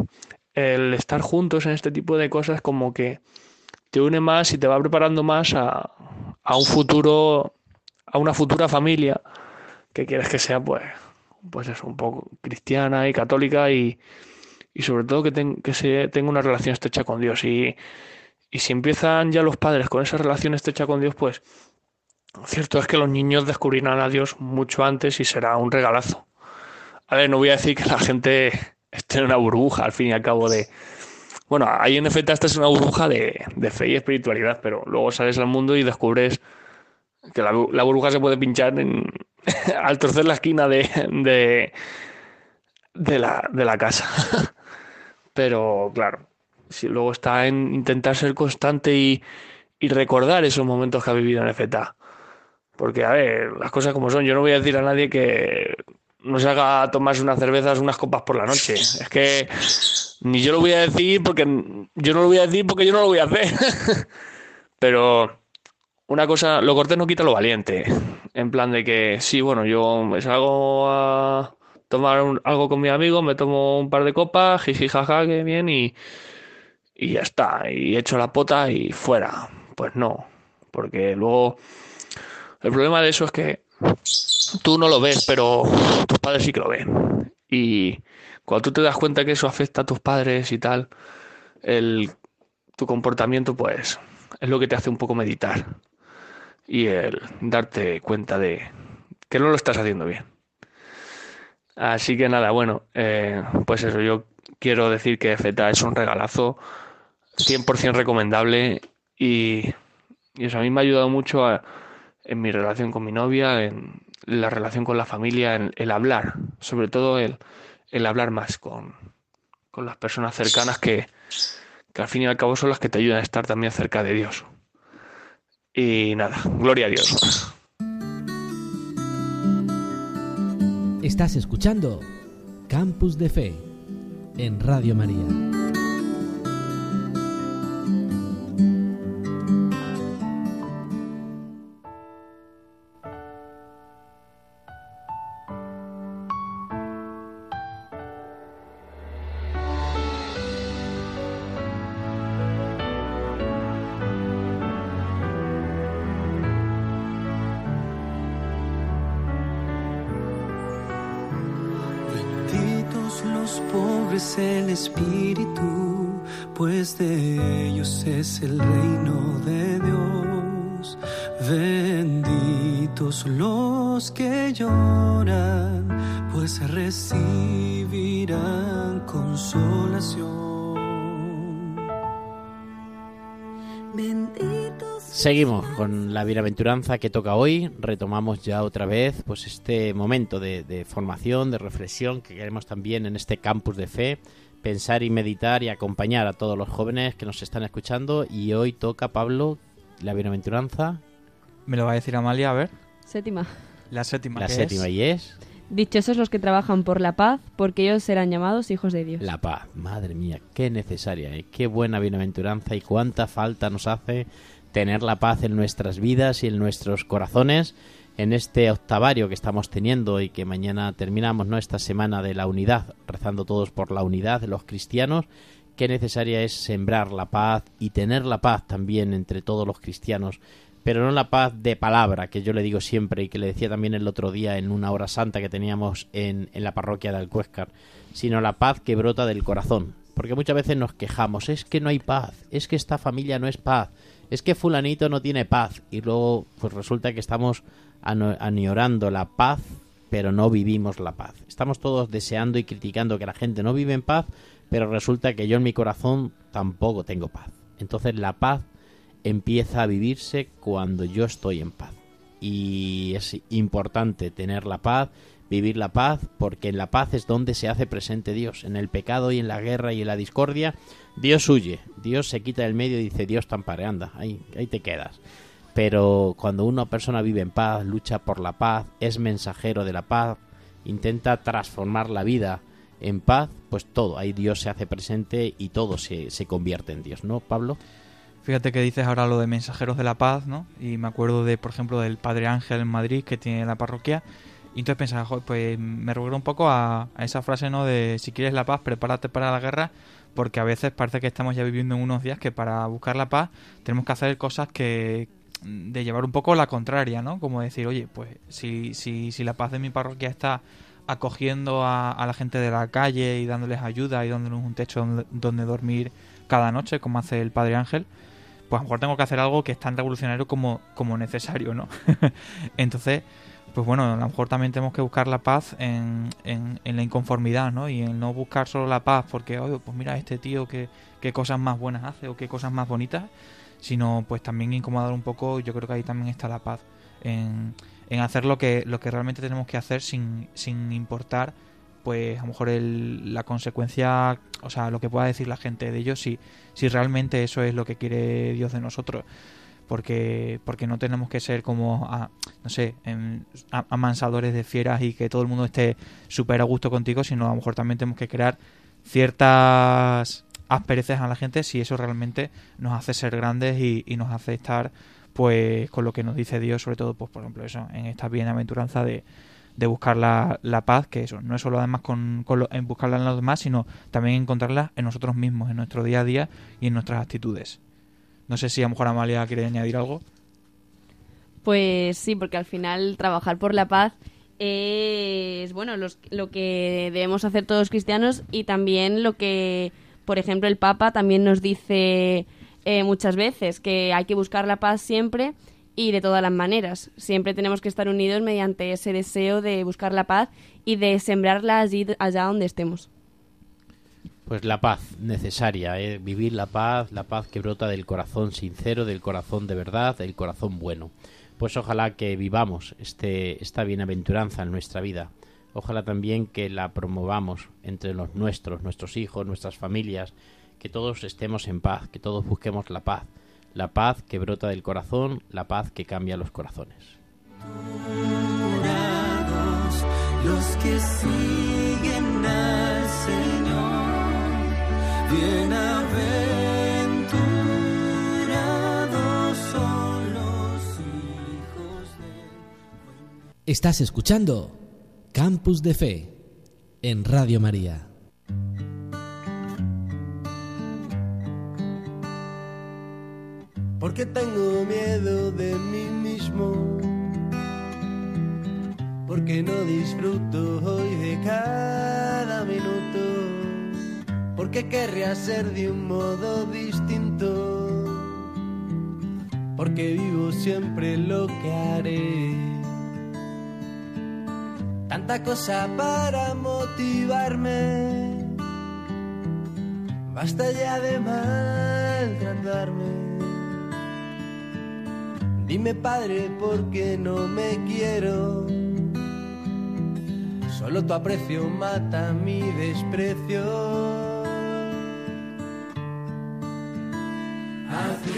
[SPEAKER 9] el estar juntos en este tipo de cosas como que te une más y te va preparando más a, a un futuro, a una futura familia que quieres que sea, pues, pues eso, un poco cristiana y católica y, y sobre todo que, que se tenga una relación estrecha con Dios. Y, y si empiezan ya los padres con esa relación estrecha con Dios, pues cierto es que los niños descubrirán a Dios mucho antes y será un regalazo. A ver, no voy a decir que la gente esté en una burbuja al fin y al cabo de, bueno, ahí en efecto esta es una burbuja de, fe y espiritualidad, pero luego sales al mundo y descubres que la, bu- la burbuja se puede pinchar al torcer la esquina de, de, de la, de la casa. Pero claro, si luego está en intentar ser constante y, y recordar esos momentos que ha vivido en FTA. Porque, a ver, las cosas como son, yo no voy a decir a nadie que no se haga tomarse unas cervezas, unas copas por la noche. Es que ni yo lo voy a decir porque yo no lo voy a decir porque yo no lo voy a hacer. Pero una cosa, lo cortés no quita lo valiente. En plan de que sí, bueno, yo me salgo a tomar un- algo con mi amigo, me tomo un par de copas, jiji jaja, que bien, y, y ya está. Y echo la pota y fuera. Pues no. Porque luego el problema de eso es que tú no lo ves, pero tus padres sí que lo ven. Y cuando tú te das cuenta que eso afecta a tus padres y tal, el, tu comportamiento, pues, es lo que te hace un poco meditar. Y el darte cuenta de que no lo estás haciendo bien. Así que nada, bueno, eh, pues eso, yo quiero decir que FETA es un regalazo 100% recomendable y, y eso a mí me ha ayudado mucho a- en mi relación con mi novia, en la relación con la familia, en el hablar, sobre todo el, el hablar más con, con las personas cercanas que, que al fin y al cabo son las que te ayudan a estar también cerca de Dios. Y nada, gloria a Dios.
[SPEAKER 5] Estás escuchando Campus de Fe en Radio María.
[SPEAKER 2] Seguimos con la bienaventuranza que toca hoy. Retomamos ya otra vez pues este momento de, de formación, de reflexión que queremos también en este campus de fe. Pensar y meditar y acompañar a todos los jóvenes que nos están escuchando. Y hoy toca, Pablo, la bienaventuranza,
[SPEAKER 4] Me lo va a decir Amalia, a ver.
[SPEAKER 3] Séptima.
[SPEAKER 4] La séptima.
[SPEAKER 2] la séptima,
[SPEAKER 4] es-
[SPEAKER 2] y es
[SPEAKER 3] Dichosos los que trabajan por la paz, porque ellos serán llamados hijos de Dios.
[SPEAKER 2] la paz. Madre mía, qué necesaria, ¿eh? qué buena bienaventuranza y cuánta falta nos hace tener la paz en nuestras vidas y en nuestros corazones. en este octavario que estamos teniendo y que mañana terminamos ¿no? esta semana de la unidad, rezando todos por la unidad de los cristianos, qué necesaria es sembrar la paz y tener la paz también entre todos los cristianos, pero no la paz de palabra, que yo le digo siempre y que le decía también el otro día en una hora santa que teníamos en, en la parroquia de Alcuéscar, sino la paz que brota del corazón. Porque muchas veces nos quejamos, es que no hay paz, es que esta familia no es paz, es que fulanito no tiene paz y luego pues resulta que estamos añorando la paz pero no vivimos la paz. Estamos todos deseando y criticando que la gente no vive en paz, pero resulta que yo en mi corazón tampoco tengo paz. Entonces la paz empieza a vivirse cuando yo estoy en paz. Y es importante tener la paz, vivir la paz, porque en la paz es donde se hace presente Dios. En el pecado y en la guerra y en la discordia, Dios huye, Dios se quita del medio y dice, Dios tampare, anda, ahí, ahí te quedas. Pero cuando una persona vive en paz, lucha por la paz, es mensajero de la paz, intenta transformar la vida en paz, pues todo, ahí Dios se hace presente y todo se, se convierte en Dios, ¿no, Pablo?
[SPEAKER 4] Fíjate que dices ahora lo de mensajeros de la paz, ¿no? Y me acuerdo de, por ejemplo, del Padre Ángel en Madrid que tiene la parroquia. Y entonces pensaba, pues me recuerdo un poco a, a, esa frase, ¿no? De si quieres la paz, prepárate para la guerra, porque a veces parece que estamos ya viviendo en unos días que para buscar la paz tenemos que hacer cosas que de llevar un poco la contraria, ¿no? Como decir, oye, pues si, si, si la paz de mi parroquia está acogiendo a, a la gente de la calle y dándoles ayuda y dándoles un techo donde, dormir cada noche, como hace el Padre Ángel, pues a lo mejor tengo que hacer algo que es tan revolucionario como, como necesario, ¿no? Entonces, pues bueno, a lo mejor también tenemos que buscar la paz en, en, en, la inconformidad, ¿no? Y en no buscar solo la paz porque, oye, pues mira, este tío qué, qué cosas más buenas hace o qué cosas más bonitas, sino pues también incomodar un poco, yo creo que ahí también está la paz, en, en hacer lo que, lo que realmente tenemos que hacer sin, sin importar pues a lo mejor el, la consecuencia, o sea, lo que pueda decir la gente de ellos, si, si realmente eso es lo que quiere Dios de nosotros. Porque, porque no tenemos que ser como, a, no sé, a, amansadores de fieras y que todo el mundo esté súper a gusto contigo, sino a lo mejor también tenemos que crear ciertas aspereces a la gente si eso realmente nos hace ser grandes y, y nos hace estar pues con lo que nos dice Dios, sobre todo, pues por ejemplo, eso, en esta bienaventuranza de, de buscar la, la, paz, que eso, no es solo además con, con lo, en buscarla en los demás, sino también encontrarla en nosotros mismos, en nuestro día a día y en nuestras actitudes. No sé si a lo mejor Amalia quiere añadir algo.
[SPEAKER 3] Pues sí, porque al final trabajar por la paz es bueno los, lo que debemos hacer todos los cristianos y también lo que, por ejemplo, el Papa también nos dice eh, muchas veces que hay que buscar la paz siempre y de todas las maneras. Siempre tenemos que estar unidos mediante ese deseo de buscar la paz y de sembrarla allí, allá donde estemos.
[SPEAKER 2] Pues la paz necesaria, ¿eh? vivir la paz, la paz que brota del corazón sincero, del corazón de verdad, del corazón bueno. Pues ojalá que vivamos este, esta bienaventuranza en nuestra vida. Ojalá también que la promovamos entre los nuestros, nuestros hijos, nuestras familias, que todos estemos en paz, que todos busquemos la paz la paz que brota del corazón, la paz que cambia los corazones.
[SPEAKER 10] Los que bienaventurados son los hijos de...
[SPEAKER 5] Estás escuchando Campus de Fe en Radio María.
[SPEAKER 10] porque tengo miedo de mí mismo, porque no disfruto hoy de cada minuto, porque querría ser de un modo distinto, porque vivo siempre lo que haré. Tanta cosa para motivarme, basta ya de maltratarme. Dime padre, ¿por qué no me quiero? Solo tu aprecio mata mi desprecio. Happy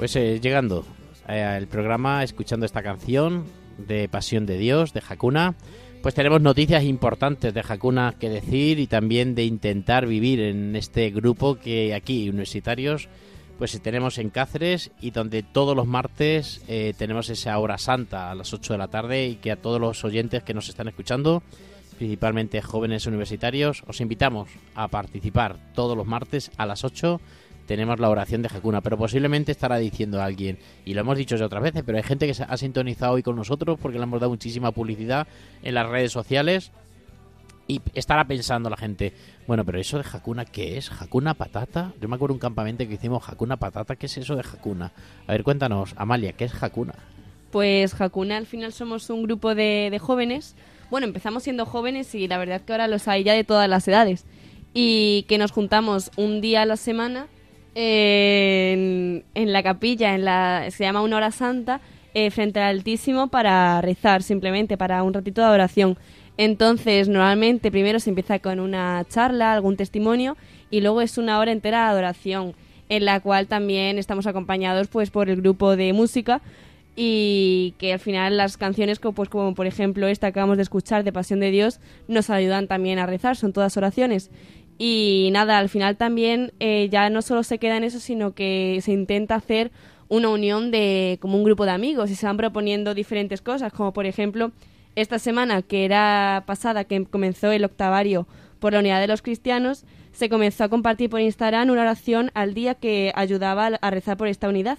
[SPEAKER 2] Pues eh, llegando eh, al programa, escuchando esta canción de Pasión de Dios, de Hakuna, pues tenemos noticias importantes de Hakuna que decir y también de intentar vivir en este grupo que aquí, universitarios, pues tenemos en Cáceres y donde todos los martes eh, tenemos esa hora santa a las 8 de la tarde y que a todos los oyentes que nos están escuchando, principalmente jóvenes universitarios, os invitamos a participar todos los martes a las 8 tenemos la oración de Hakuna, pero posiblemente estará diciendo alguien, y lo hemos dicho ya otras veces, pero hay gente que se ha sintonizado hoy con nosotros porque le hemos dado muchísima publicidad en las redes sociales y estará pensando la gente, bueno, pero eso de Hakuna, ¿qué es? ¿Hakuna patata? Yo me acuerdo un campamento que hicimos Hakuna patata, ¿qué es eso de Hakuna? A ver, cuéntanos, Amalia, ¿qué es Hakuna?
[SPEAKER 3] Pues Hakuna al final somos un grupo de, de jóvenes. Bueno, empezamos siendo jóvenes y la verdad que ahora los hay ya de todas las edades. Y que nos juntamos un día a la semana en, la capilla, en la, se llama una hora santa, eh, frente al Altísimo para rezar, simplemente para un ratito de adoración. Entonces, normalmente primero se empieza con una charla, algún testimonio, y luego es una hora entera de adoración, en la cual también estamos acompañados pues por el grupo de música y que al final las canciones pues, como por ejemplo esta que acabamos de escuchar de Pasión de Dios nos ayudan también a rezar, son todas oraciones. Y nada, al final también eh, ya no solo se queda en eso, sino que se intenta hacer una unión de como un grupo de amigos y se van proponiendo diferentes cosas, como por ejemplo esta semana que era pasada, que comenzó el octavario por la unidad de los cristianos, se comenzó a compartir por Instagram una oración al día que ayudaba a rezar por esta unidad.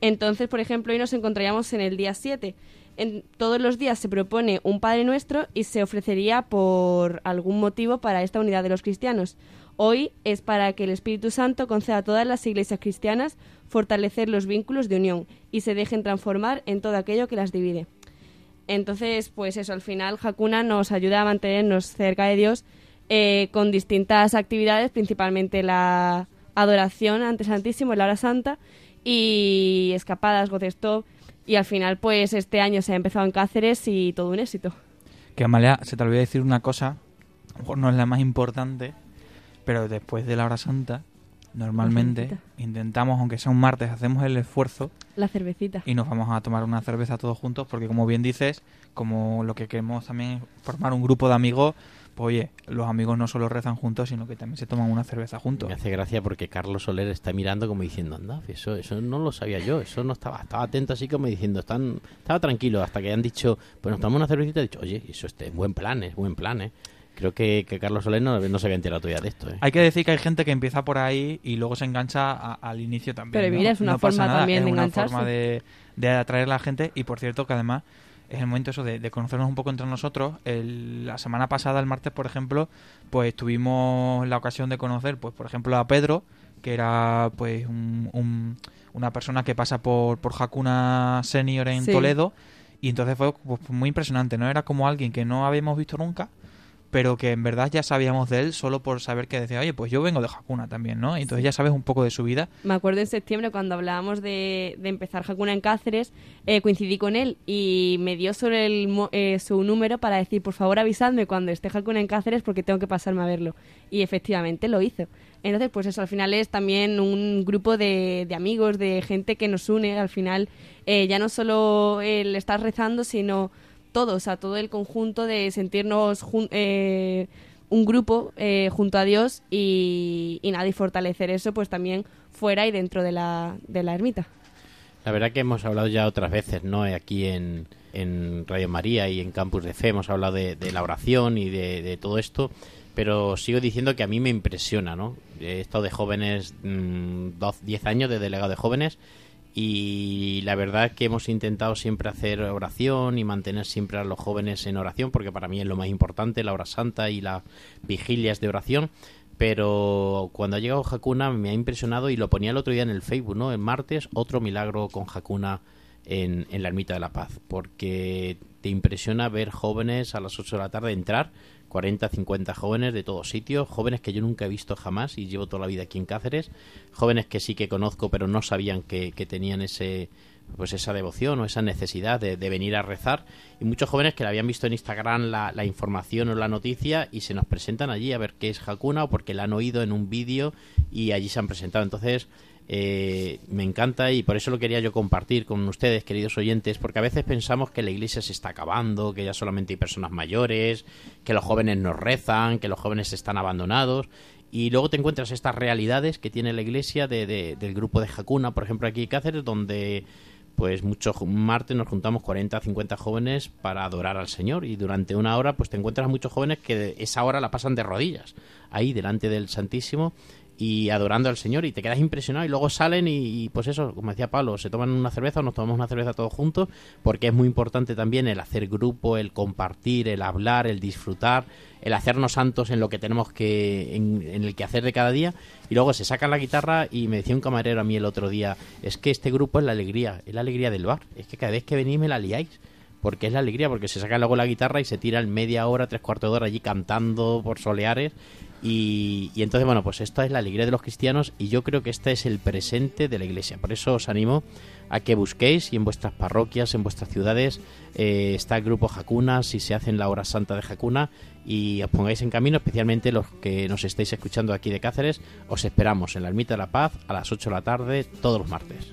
[SPEAKER 3] Entonces, por ejemplo, hoy nos encontraríamos en el día 7 en, todos los días se propone un Padre Nuestro y se ofrecería por algún motivo para esta unidad de los cristianos. Hoy es para que el Espíritu Santo conceda a todas las iglesias cristianas fortalecer los vínculos de unión y se dejen transformar en todo aquello que las divide. Entonces, pues eso, al final Hakuna nos ayuda a mantenernos cerca de Dios eh, con distintas actividades, principalmente la adoración ante Santísimo, la hora santa, y escapadas, gocestop, y al final, pues este año se ha empezado en Cáceres y todo un éxito.
[SPEAKER 4] Que Amalia, se te olvidó decir una cosa, a lo mejor no es la más importante, pero después de la hora santa, normalmente intentamos, aunque sea un martes, hacemos el esfuerzo.
[SPEAKER 3] La cervecita.
[SPEAKER 4] Y nos vamos a tomar una cerveza todos juntos, porque como bien dices, como lo que queremos también es formar un grupo de amigos, pues oye, los amigos no solo rezan juntos, sino que también se toman una cerveza juntos.
[SPEAKER 2] Me hace gracia porque Carlos Soler está mirando como diciendo, anda, eso, eso no lo sabía yo, eso no estaba, estaba atento así como diciendo, están, estaba tranquilo hasta que han dicho, pues nos tomamos una cervecita y he dicho, oye, eso es buen plan, es buen plan, ¿eh? Creo que, que Carlos Soler no, no, se había enterado todavía de esto. ¿eh?
[SPEAKER 4] Hay que decir que hay gente que empieza por ahí y luego se engancha a, al inicio también.
[SPEAKER 3] Pero mira,
[SPEAKER 4] ¿no?
[SPEAKER 3] es una
[SPEAKER 4] No
[SPEAKER 3] forma
[SPEAKER 4] pasa nada,
[SPEAKER 3] también
[SPEAKER 4] es
[SPEAKER 3] de
[SPEAKER 4] una
[SPEAKER 3] engancharse.
[SPEAKER 4] forma de, de atraer a la gente y por cierto que además es el momento eso de, de conocernos un poco entre nosotros. El- la semana pasada, el martes, por ejemplo, pues tuvimos la ocasión de conocer, pues por ejemplo, a Pedro, que era pues un- un- una persona que pasa por, por Hakuna Senior en
[SPEAKER 3] Sí.
[SPEAKER 4] Toledo y entonces fue pues, muy impresionante, ¿no? Era como alguien que no habíamos visto nunca pero que en verdad ya sabíamos de él solo por saber que decía, oye, pues yo vengo de Hakuna también, ¿no? Entonces ya sabes un poco de su vida.
[SPEAKER 3] Me acuerdo en septiembre cuando hablábamos de, de empezar Hakuna en Cáceres, eh, coincidí con él y me dio sobre el, mo- eh, su número para decir, por favor avisadme cuando esté Hakuna en Cáceres porque tengo que pasarme a verlo. Y efectivamente lo hizo. Entonces, pues eso al final es también un grupo de, de amigos, de gente que nos une. Al final eh, ya no solo el estar rezando, sino todos, sea, todo el conjunto de sentirnos eh, un grupo eh, junto a Dios y, y nada, y fortalecer eso pues también fuera y dentro de la, de la ermita.
[SPEAKER 2] La verdad que hemos hablado ya otras veces, ¿no? Aquí en, en Radio María y en Campus de Fe hemos hablado de, la oración y de, todo esto, pero sigo diciendo que a mí me impresiona, ¿no? He estado de jóvenes, mm, 12, 10 años de delegado de jóvenes y la verdad que hemos intentado siempre hacer oración y mantener siempre a los jóvenes en oración, porque para mí es lo más importante, la hora santa y las vigilias de oración. Pero cuando ha llegado Hakuna me ha impresionado y lo ponía el otro día en el Facebook, ¿no? El martes, otro milagro con Hakuna en, en la Ermita de la Paz, porque te impresiona ver jóvenes a las 8 de la tarde entrar 40, 50 jóvenes de todos sitios, jóvenes que yo nunca he visto jamás y llevo toda la vida aquí en Cáceres, jóvenes que sí que conozco pero no sabían que, tenían ese pues esa devoción o esa necesidad de, venir a rezar y muchos jóvenes que la habían visto en Instagram la, la, información o la noticia y se nos presentan allí a ver qué es Hakuna o porque la han oído en un vídeo y allí se han presentado. Entonces eh, me encanta y por eso lo quería yo compartir con ustedes, queridos oyentes, porque a veces pensamos que la iglesia se está acabando, que ya solamente hay personas mayores, que los jóvenes no rezan, que los jóvenes están abandonados. Y luego te encuentras estas realidades que tiene la iglesia de, de, del grupo de Hakuna, por ejemplo, aquí en Cáceres, donde pues muchos martes nos juntamos 40 50 jóvenes para adorar al Señor y durante una hora pues te encuentras muchos jóvenes que esa hora la pasan de rodillas ahí delante del Santísimo y adorando al Señor y te quedas impresionado y luego salen y, pues eso, como decía Pablo, se toman una cerveza o nos tomamos una cerveza todos juntos porque es muy importante también el hacer grupo, el compartir, el hablar, el disfrutar, el hacernos santos en lo que tenemos que en, en el que hacer de cada día. Y luego se sacan la guitarra y me decía un camarero a mí el otro día, es que este grupo es la alegría, es la alegría del bar, es que cada vez que venís me la liáis porque es la alegría, porque se saca luego la guitarra y se tiran media hora, tres cuartos de hora allí cantando por soleares y, entonces, bueno, pues esta es la alegría de los cristianos y yo creo que este es el presente de la iglesia. Por eso os animo a que busquéis y en vuestras parroquias, en vuestras ciudades, eh, está el grupo Jacuna, si se hacen la hora santa de Jacuna y os pongáis en camino, especialmente los que nos estáis escuchando aquí de Cáceres, os esperamos en la Ermita de la Paz a las 8 de la tarde todos los martes.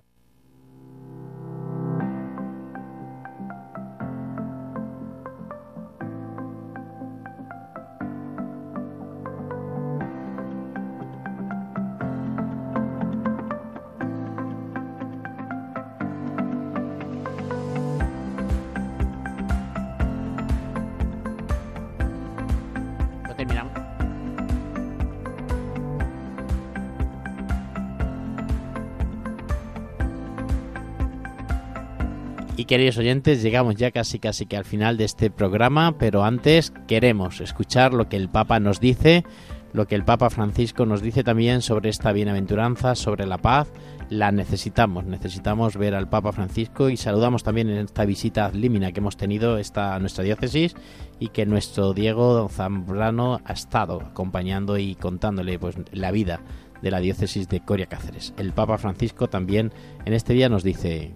[SPEAKER 2] Queridos oyentes, llegamos ya casi casi que al final de este programa, pero antes queremos escuchar lo que el Papa nos dice, lo que el Papa Francisco nos dice también sobre esta bienaventuranza, sobre la paz. La necesitamos, necesitamos ver al Papa Francisco y saludamos también en esta visita ad limina que hemos tenido esta, nuestra diócesis y que nuestro Diego Zambrano ha estado acompañando y contándole pues, la vida de la diócesis de Coria Cáceres. El Papa Francisco también en este día nos dice,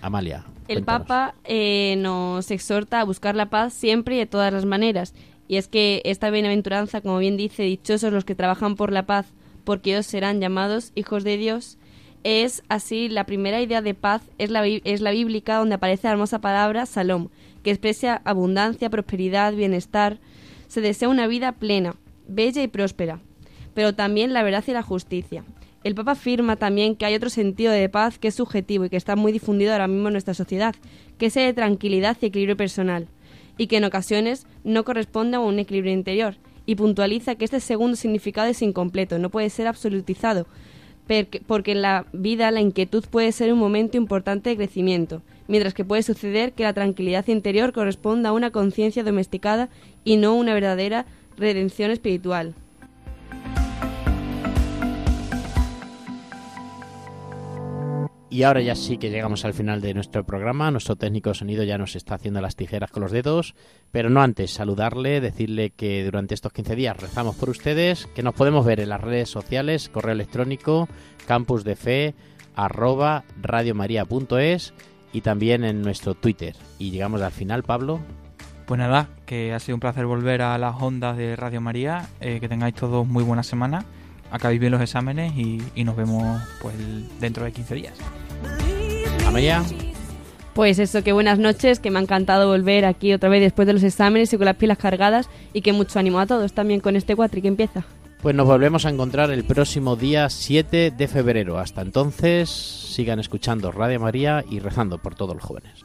[SPEAKER 2] Amalia.
[SPEAKER 3] El
[SPEAKER 2] cuéntanos.
[SPEAKER 3] Papa eh, nos exhorta a buscar la paz siempre y de todas las maneras. Y es que esta bienaventuranza, como bien dice, dichosos los que trabajan por la paz, porque ellos serán llamados hijos de Dios, es así la primera idea de paz, es la, es la bíblica donde aparece la hermosa palabra salom, que expresa abundancia, prosperidad, bienestar. Se desea una vida plena, bella y próspera, pero también la verdad y la justicia. El Papa afirma también que hay otro sentido de paz que es subjetivo y que está muy difundido ahora mismo en nuestra sociedad, que es el de tranquilidad y equilibrio personal, y que en ocasiones no corresponde a un equilibrio interior, y puntualiza que este segundo significado es incompleto, no puede ser absolutizado, porque en la vida la inquietud puede ser un momento importante de crecimiento, mientras que puede suceder que la tranquilidad interior corresponda a una conciencia domesticada y no una verdadera redención espiritual.
[SPEAKER 2] Y ahora ya sí que llegamos al final de nuestro programa. Nuestro técnico de sonido ya nos está haciendo las tijeras con los dedos. Pero no antes saludarle, decirle que durante estos 15 días rezamos por ustedes, que nos podemos ver en las redes sociales, correo electrónico, campusdefe, arroba radiomaria.es y también en nuestro Twitter. Y llegamos al final, Pablo.
[SPEAKER 4] Pues nada, que ha sido un placer volver a las ondas de Radio María. Eh, que tengáis todos muy buena semana. Acabéis bien los exámenes y, y nos vemos pues dentro de 15 días.
[SPEAKER 2] Amelia.
[SPEAKER 3] Pues eso, que buenas noches, que me ha encantado volver aquí otra vez después de los exámenes y con las pilas cargadas y que mucho ánimo a todos también con este cuatri que empieza.
[SPEAKER 2] Pues nos volvemos a encontrar el próximo día 7 de febrero. Hasta entonces, sigan escuchando Radio María y rezando por todos los jóvenes.